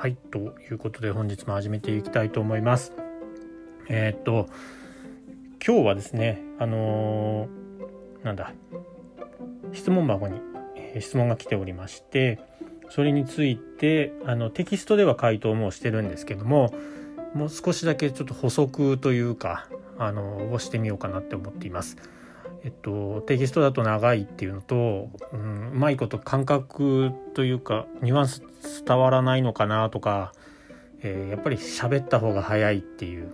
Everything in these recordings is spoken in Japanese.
はい、ということで本日も始めていきたいと思います。えー、っと、今日はですね、あのー、なんだ、質問箱に、え質問が来ておりまして、それについてあのテキストでは回答もしてるんですけども、もう少しだけちょっと補足というか、あのをしてみようかなって思っています。えっと、テキストだと長いっていうのと、うん、うまいこと感覚というかニュアンス伝わらないのかなとか、えー、やっぱり喋った方が早いっていう、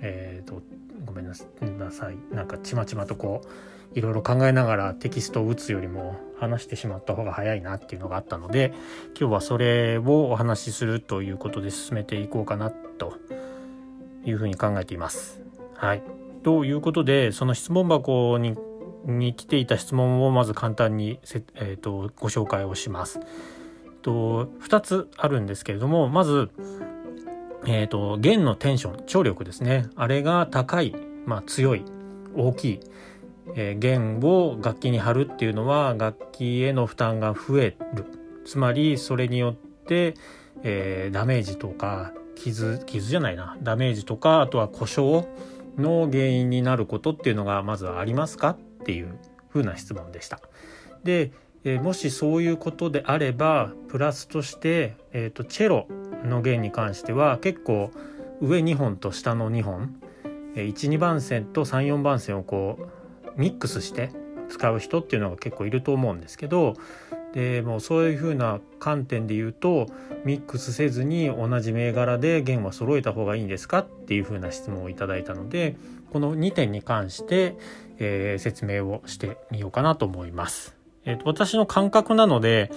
えーと、ごめんなさいなんかちまちまとこういろいろ考えながらテキストを打つよりも話してしまった方が早いなっていうのがあったので今日はそれをお話しするということで進めていこうかなというふうに考えています。はい、ということでその質問箱にに来ていた質問をまず簡単にせ、えーと、ご紹介をします。と2つあるんですけれどもまず、えーと、弦のテンション張力ですね。あれが高い、まあ、強い大きい、えー、弦を楽器に貼るっていうのは楽器への負担が増える。つまりそれによって、えー、ダメージとか傷傷じゃないな。ダメージとかあとは故障の原因になることっていうのがまずありますかっていう風な質問でした。で、え、もしそういうことであればプラスとして、えーと、チェロの弦に関しては結構上2本と下の2本、12番線と34番線をこうミックスして使う人っていうのが結構いると思うんですけどでもうそういうふうな観点で言うとミックスせずに同じ銘柄で弦は揃えた方がいいんですかっていうふうな質問をいただいたのでこの2点に関して、えー、説明をしてみようかなと思います。えーと、私の感覚なので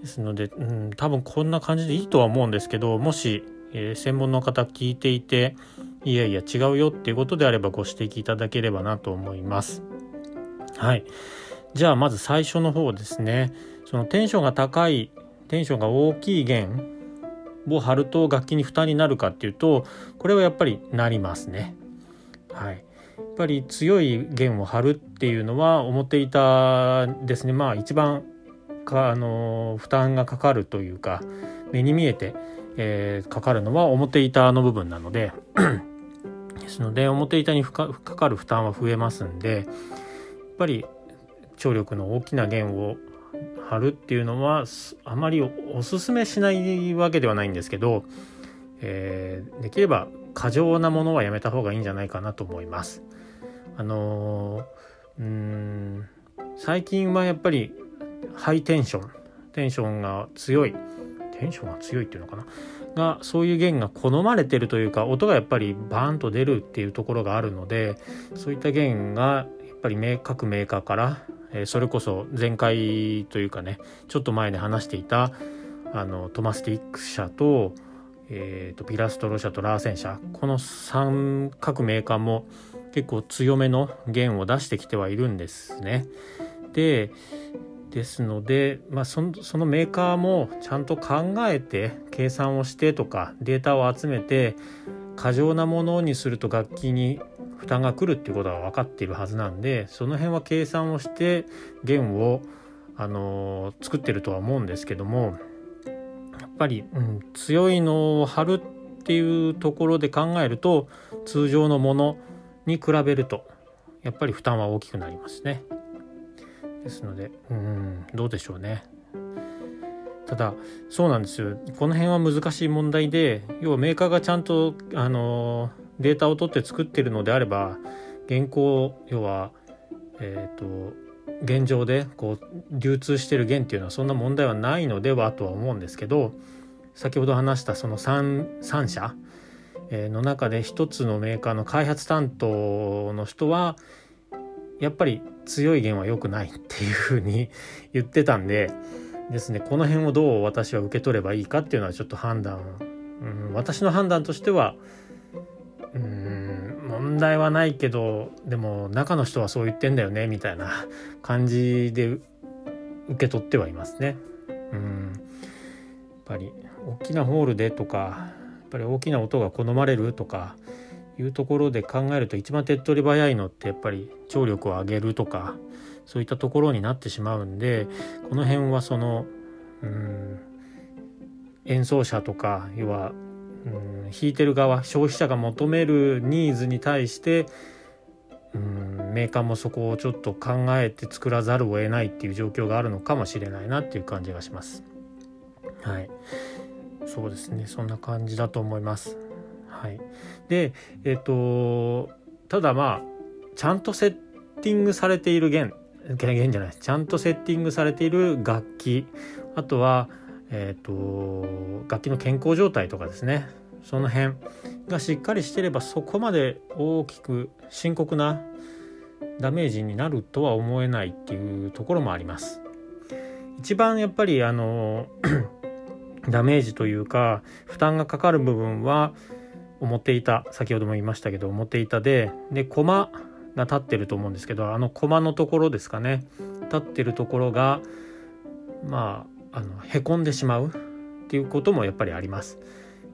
ですので、うん、多分こんな感じでいいとは思うんですけどもし、えー、専門の方聞いていていやいや違うよっていうことであればご指摘いただければなと思います。はい。じゃあまず最初の方ですね。そのテンションが高いテンションが大きい弦を張ると楽器に負担になるかっていうとこれはやっぱりなりますね。はい、やっぱり強い弦を張るっていうのは表板ですねまあ一番かあの負担がかかるというか目に見えて、えー、かかるのは表板の部分なので ですので表板にかかる負担は増えますんでやっぱり張力の大きな弦を貼るっていうのはあまりおすすめしないわけではないんですけど、えー、できれば過剰なものはやめた方がいいんじゃないかなと思います。あのー、うん最近はやっぱりハイテンションテンションが強いテンションが強いっていうのかな？がそういう弦が好まれてるというか音がやっぱりバーンと出るっていうところがあるのでそういった弦がぱり各メーカーからそれこそ前回というかねちょっと前に話していたあのトマスティック社と,、えーと、ピラストロ社とラーセン社この3各メーカーも結構強めの弦を出してきてはいるんですね。でですので、まあ、そのそのメーカーもちゃんと考えて計算をしてとかデータを集めて過剰なものにすると楽器に負担が来るっていうことは分かっているはずなんでその辺は計算をして弦を、あのー、作ってるとは思うんですけどもやっぱり、うん、強いのを貼るっていうところで考えると通常のものに比べるとやっぱり負担は大きくなりますね。ですのでうんどうでしょうね。ただそうなんですよ。この辺は難しい問題で要はメーカーがちゃんとあのデータを取って作ってるのであれば現行要はえっ、ー、と現状でこう流通してる弦っていうのはそんな問題はないのではとは思うんですけど先ほど話したその 3, 3社の中で一つのメーカーの開発担当の人はやっぱり強い弦は良くないっていうふうに言ってたんでですねこの辺をどう私は受け取ればいいかっていうのはちょっと判断うん、私の判断としてはうん問題はないけどでも中の人はそう言ってんだよねみたいな感じで受け取ってはいますね。うんやっぱり大きなホールでとかやっぱり大きな音が好まれるとかいうところで考えると一番手っ取り早いのってやっぱり聴力を上げるとかそういったところになってしまうんでこの辺はそのうん演奏者とか要はうん弾いてる側消費者が求めるニーズに対してうんメーカーもそこをちょっと考えて作らざるを得ないっていう状況があるのかもしれないなっていう感じがします。はい、そうですねそんな感じだと思います。はい、でえっ、とただまあちゃんとセッティングされている弦。弦じゃないちゃんとセッティングされている楽器。あとはえーと、楽器の健康状態とかですね。その辺がしっかりしてればそこまで大きく深刻なダメージになるとは思えないっていうところもあります。一番やっぱりあの ダメージというか負担がかかる部分は表板先ほども言いましたけど表板でで駒が立ってると思うんですけどあの駒のところですかね。立ってるところがまああのへこんでしまうっていうこともやっぱりあります。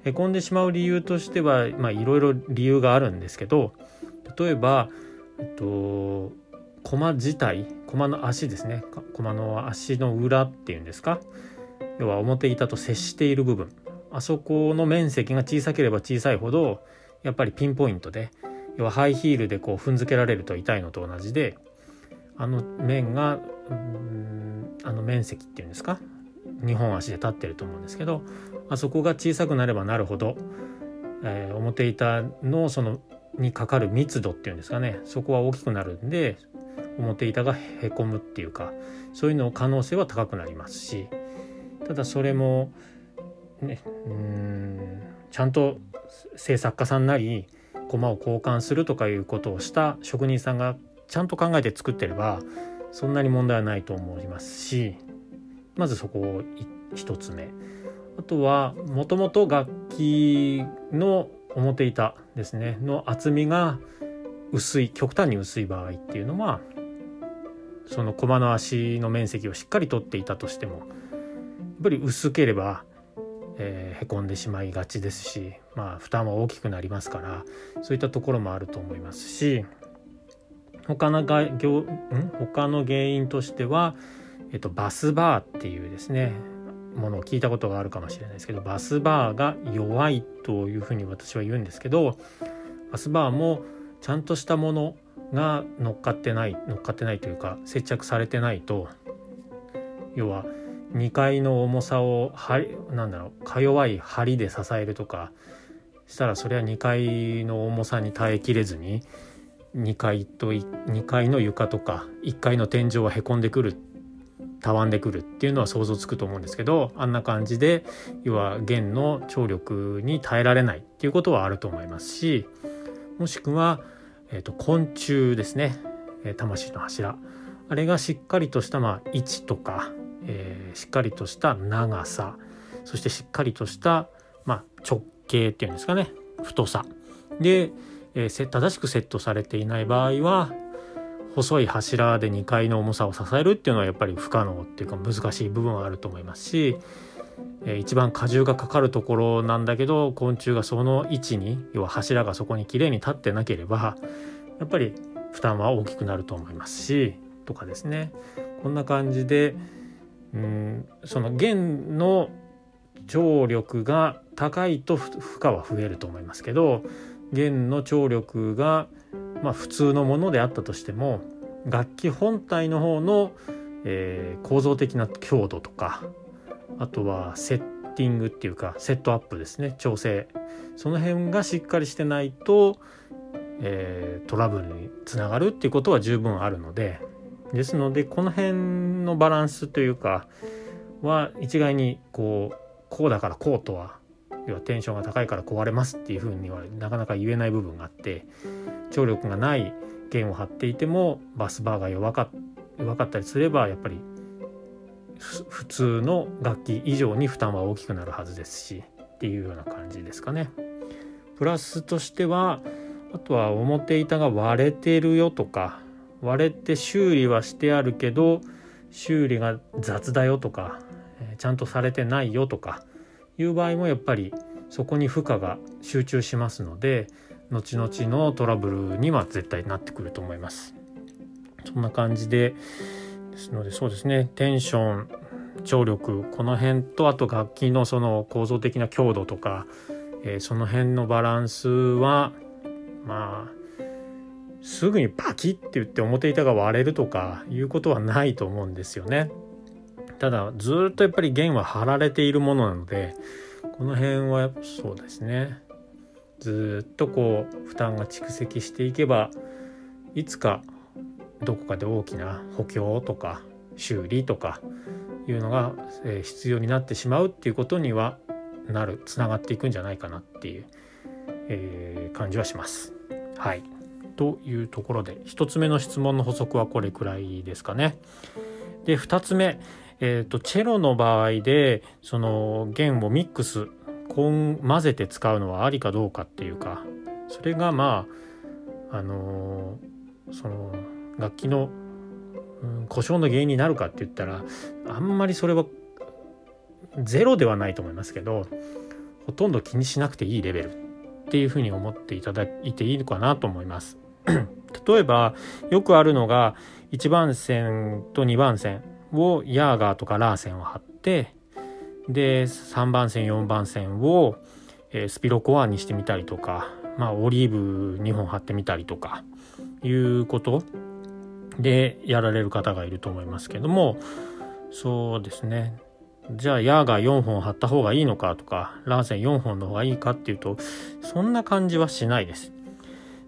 へこんでしまう理由としてはいろいろ理由があるんですけど例えば、えっと、駒自体駒の足ですね。駒の足の裏っていうんですか？要は表板と接している部分。あそこの面積が小さければ小さいほどやっぱりピンポイントで要はハイヒールでこう踏んづけられると痛いのと同じであの面があの面積っていうんですか2本足で立ってると思うんですけどあそこが小さくなればなるほど、えー、表板のそのにかかる密度っていうんですかねそこは大きくなるんで表板がへこむっていうかそういうの可能性は高くなりますしただそれもね。うん。ちゃんと制作家さんなり駒を交換するとかいうことをした職人さんがちゃんと考えて作ってればそんなに問題はないと思いますしまずそこを1つ目。あとはもともと楽器の表板ですね。の厚みが薄い極端に薄い場合っていうのはその駒の足の面積をしっかり取っていたとしてもやっぱり薄ければ、えー、へこんでしまいがちですしまあ負担は大きくなりますからそういったところもあると思いますし他のがん？他の原因としてはえっと、バスバーっていうですねものを聞いたことがあるかもしれないですけどバスバーが弱いというふうに私は言うんですけどバスバーもちゃんとしたものが乗っかってない乗っかってないというか接着されてないと要は2階の重さをなんだろうか弱い梁で支えるとかしたらそれは2階の重さに耐えきれずに2階と2階の床とか1階の天井はへこんでくるたわんでくるっていうのは想像つくと思うんですけどあんな感じで要は弦の張力に耐えられないっていうことはあると思いますしもしくは、えーと、昆虫ですね、え、魂の柱。あれがしっかりとした、まあ、位置とか、えー、しっかりとした長さそしてしっかりとした、まあ、直径っていうんですかね太さ。で、えー、正しくセットされていない場合は細い柱で2階の重さを支えるっていうのはやっぱり不可能っていうか難しい部分はあると思いますし、えー、一番荷重がかかるところなんだけど昆虫がその位置に要は柱がそこにきれいに立ってなければやっぱり負担は大きくなると思いますしとかですね。こんな感じでうん。その弦の張力が高いと負荷は増えると思いますけど弦の張力がまあ、普通のものであったとしても楽器本体の方の、えー、構造的な強度とかあとはセッティングっていうかセットアップですね。調整。その辺がしっかりしてないと、えー、トラブルにつながるっていうことは十分あるのでですのでこの辺のバランスというかは一概にこうこうだからこうとは要はテンションが高いから壊れますっていうふうにはなかなか言えない部分があって張力がない弦を張っていてもバスバーが弱か弱かったりすればやっぱり普通の楽器以上に負担は大きくなるはずですしっていうような感じですかね。プラスとしてはあとは表板が割れてるよとか割れて修理はしてあるけど修理が雑だよとか、えちゃんとされてないよとかいう場合もやっぱりそこに負荷が集中しますので後々のトラブルには絶対なってくると思います。そんな感じでですのでそうですねテンション張力この辺とあと楽器のその構造的な強度とか、えー、その辺のバランスはまあすぐにパキッて言って表板が割れるとかいうことはないと思うんですよね。ただずっとやっぱり弦は張られているものなのでこの辺はそうですねずっとこう負担が蓄積していけばいつかどこかで大きな補強とか修理とかいうのが必要になってしまうっていうことにはなるつながっていくんじゃないかなっていう、え、感じはします。はいというところで1つ目の質問の補足はこれくらいですかね。で2つ目、えーと、チェロの場合でその弦をミックス混ぜて使うのはありかどうかっていうかそれがまああのー、その楽器の、うん、故障の原因になるかって言ったらあんまりそれはゼロではないと思いますけどほとんど気にしなくていいレベルっていうふうに思っていただいていいのかなと思います。例えばよくあるのが1番線と2番線をヤーガーとかラーセンを貼ってで3番線4番線を、スピロコアにしてみたりとか、まあ、オリーブ2本貼ってみたりとかいうことでやられる方がいると思いますけどもそうですねじゃあヤーガー4本貼った方がいいのかとかラーセン4本の方がいいかっていうとそんな感じはしないです。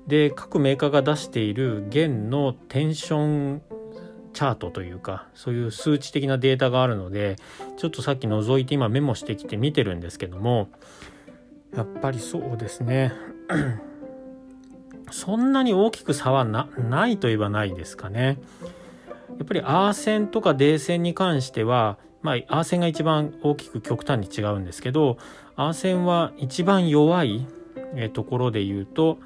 で各メーカーが出している弦のテンションチャートというかそういう数値的なデータがあるのでちょっとさっき覗いて今メモしてきて見てるんですけどもやっぱりそうですね そんなに大きく差はないといえばないですかね。やっぱりアーセンとか D 線に関してはまあアーセンが一番大きく極端に違うんですけどアーセンは一番弱いところで言うと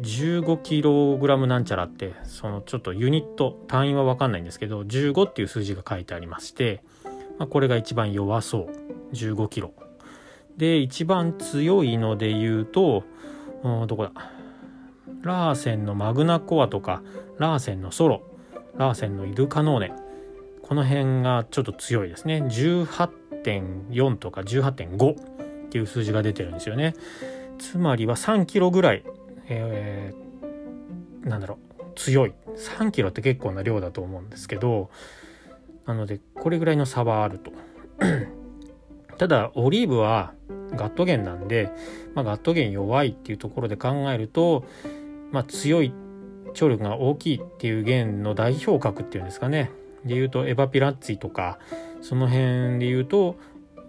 15kg なんちゃらってそのちょっとユニット単位は分かんないんですけど15っていう数字が書いてありまして、まあ、これが一番弱そう。15kg で一番強いので言うとどこだ？ラーセンのマグナコアとかラーセンのソロラーセンのイルカノーネ。この辺がちょっと強いですね。18.4とか18.5っていう数字が出てるんですよね。つまりは3キロぐらいえー、なんだろう強い。3キロって結構な量だと思うんですけどなのでこれぐらいの差はあると。ただオリーブはガット弦なんで、まあ、ガット弦弱いっていうところで考えると、まあ、強い張力が大きいっていう弦の代表格っていうんですかね。で言うとエバピラッツィとかその辺で言うと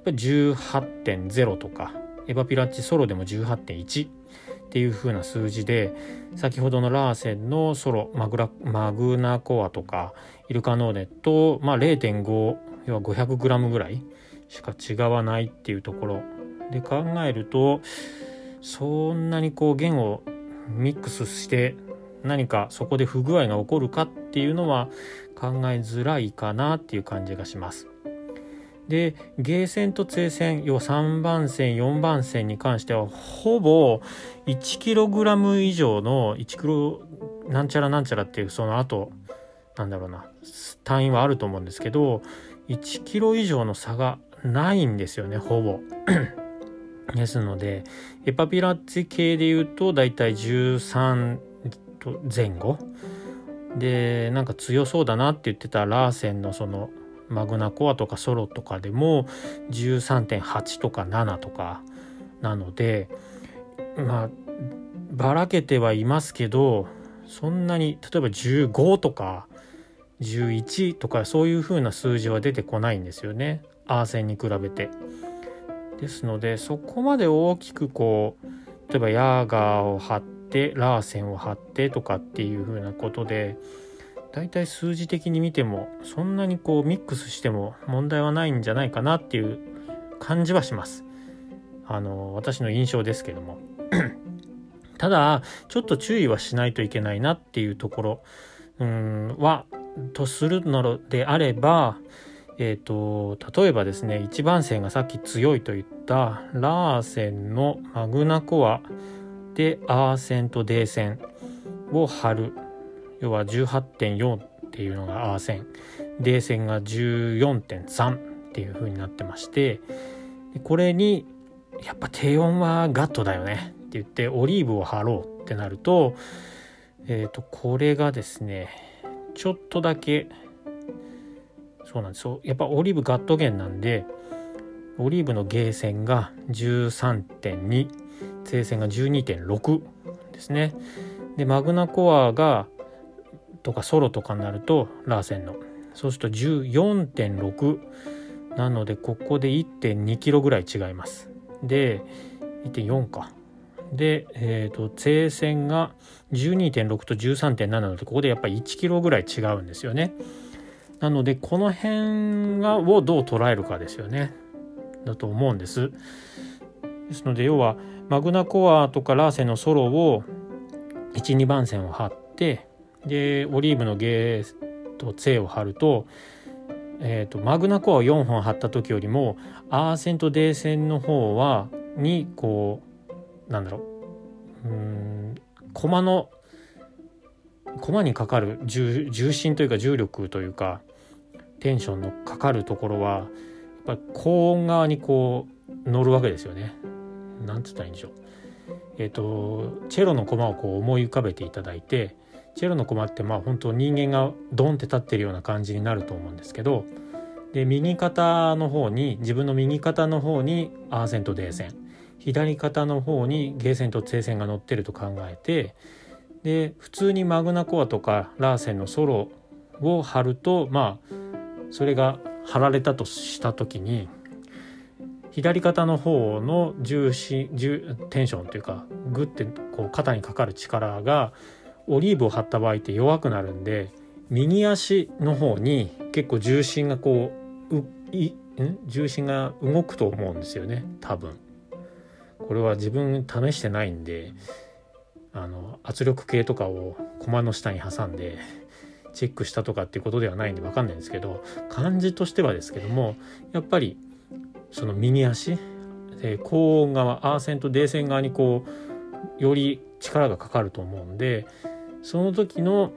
18.0とかエバピラッチソロでも18.1っていう風な数字で先ほどのラーセンのソロマグラマグナコアとかイルカノーネと、まあ、0.5要は 500g ぐらいしか違わないっていうところで考えるとそんなにこう弦をミックスして何かそこで不具合が起こるかっていうのは考えづらいかなっていう感じがします。でゲーセンとツ線要は3番線4番線に関してはほぼ 1kg 以上の 1kg なんちゃらなんちゃらっていうその後なんだろうな単位はあると思うんですけど 1kg 以上の差がないんですよねほぼ。ですのでエパピラッツ系で言うとだいたい13前後でなんか強そうだなって言ってたラーセンのそのマグナコアとかソロとかでも13.8とか7とかなのでまあばらけてはいますけどそんなに例えば15とか11とかそういう風な数字は出てこないんですよねアーセンに比べて。ですのでそこまで大きくこう例えばヤーガーを貼ってラーセンを貼ってとかっていう風なことで大体数字的に見てもそんなにこうミックスしても問題はないんじゃないかなっていう感じはします。あの私の印象ですけども ただちょっと注意はしないといけないなっていうところうんはとするのであればえーと、例えばですね一番線がさっき強いと言ったラーセンのマグナコアでアーセンとデーセンを貼る要は18.4っていうのがアーセン。デーセンが14.3っていう風になってましてこれにやっぱ低温はガットだよねって言ってオリーブを貼ろうってなるとえっ、ー、とこれがですねちょっとだけそうなんです。よやっぱオリーブガット弦なんでオリーブのゲーセンが13.2正線が12.6ですね。でマグナコアがとかソロとかになるとラーセンの。そうすると14.6なのでここで1.2キロぐらい違います。で1.4か。で、えーと、と正線が12.6と13.7なのでここでやっぱり1キロぐらい違うんですよね。なのでこの辺がをどう捉えるかですよね。だと思うんです。ですので要はマグナコアとかラーセンのソロを12番線を貼ってでオリーブのゲーとツェを貼ると,、えーと、マグナコアを4本貼った時よりもアーセンとデーセンの方はにこうなんだろううん駒の駒にかかる重心というか重力というかテンションのかかるところはやっぱ高音側にこう乗るわけですよね。なんつったらいいんでしょう。えっ、ー、とチェロの駒をこう思い浮かべていただいてチェロの駒ってまあ本当人間がドンって立ってるような感じになると思うんですけどで右肩の方に自分の右肩の方にアーセンとデーセン。左肩の方にゲーセンとツェーセンが乗ってると考えてで普通にマグナコアとかラーセンのソロを貼るとまあそれが貼られたとした時に左肩の方の重心重テンションというかグッてこう肩にかかる力がオリーブを張った場合って弱くなるんで右足の方に結構重心がこうい重心が動くと思うんですよね多分。これは自分試してないんであの圧力計とかを駒の下に挟んでチェックしたとかっていうことではないんで分かんないんですけど感じとしてはですけどもやっぱりその右足高音側アーセンとデーセン側にこうより力がかかると思うんでその時の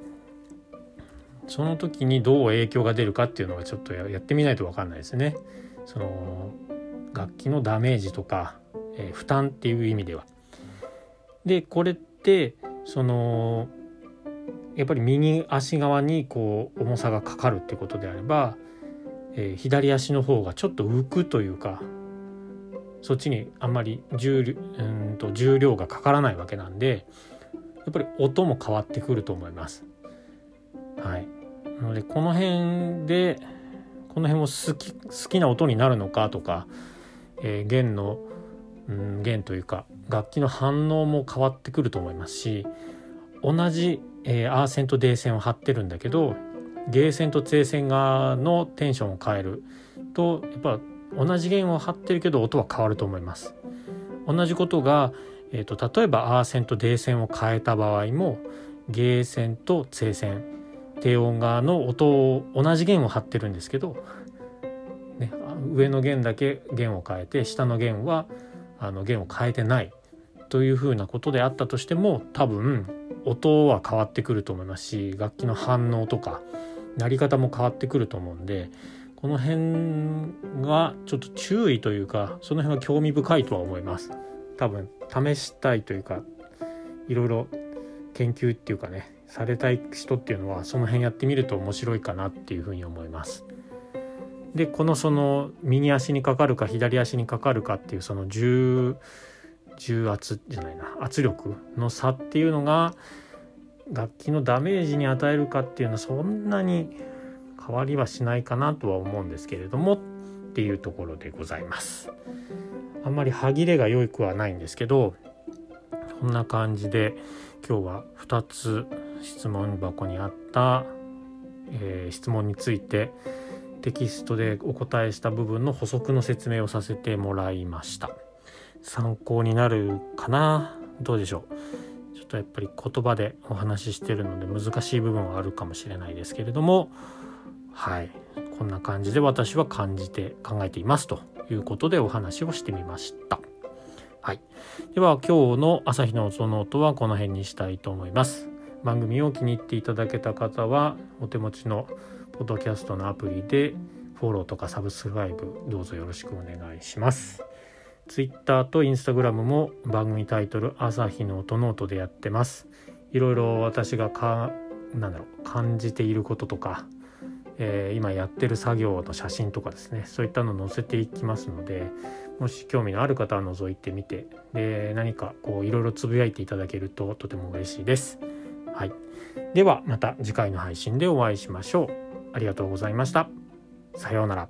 その時にどう影響が出るかっていうのはちょっとやってみないと分かんないですね。その楽器のダメージとか、えー、負担っていう意味では。でこれってそのやっぱり右足側にこう重さがかかるってことであれば、えー、左足の方がちょっと浮くというかそっちにあんまり重うんと重量がかからないわけなんでやっぱり音も変わってくると思います。はい、なのでこの辺でこの辺も好き好きな音になるのかとか、えー、弦の、うん、弦というか楽器の反応も変わってくると思いますし同じえー、アーセンとデーセンを張ってるんだけどゲーセンとツェーセン側のテンションを変えるとやっぱ同じ弦を張ってるけど音は変わると思います。同じことが、えーと、例えばアーセンとデーセンを変えた場合もゲーセンとツェーセン。低音側の音を同じ弦を張ってるんですけど、ね、上の弦だけ弦を変えて下の弦はあの弦を変えてない。というふうなことであったとしても多分音は変わってくると思いますし楽器の反応とか鳴り方も変わってくると思うんでこの辺がちょっと注意というかその辺は興味深いとは思います。多分。試したいというかいろいろ研究っていうかねされたい人っていうのはその辺やってみると面白いかなっていうふうに思います。でこのその右足にかかるか左足にかかるかっていうその重重圧じゃないな圧力の差っていうのが楽器のダメージに与えるかっていうのはそんなに変わりはしないかなとは思うんですけれどもっていうところでございます。あんまり歯切れが良くはないんですけどこんな感じで今日は2つ質問箱にあった、えー、質問についてテキストでお答えした部分の補足の説明をさせてもらいました。参考になるかな？どうでしょう？ちょっとやっぱり言葉でお話ししてるので難しい部分はあるかもしれないですけれどもはいこんな感じで私は感じて考えていますということでお話をしてみました。はい、では今日の朝日の音ノートはこの辺にしたいと思います。番組を気に入っていただけた方はお手持ちのポッドキャストのアプリでフォローとかサブスクライブどうぞよろしくお願いします。Twitter と Instagram も番組タイトル朝日の音ノートでやってます。いろいろ私がかなんだろう感じていることとかえー、今やってる作業の写真とかですねそういったの載せていきますのでもし興味のある方は覗いてみてで何かこういろいろつぶやいていただけるととても嬉しいです。はい、ではまた次回の配信でお会いしましょう。ありがとうございました。さようなら。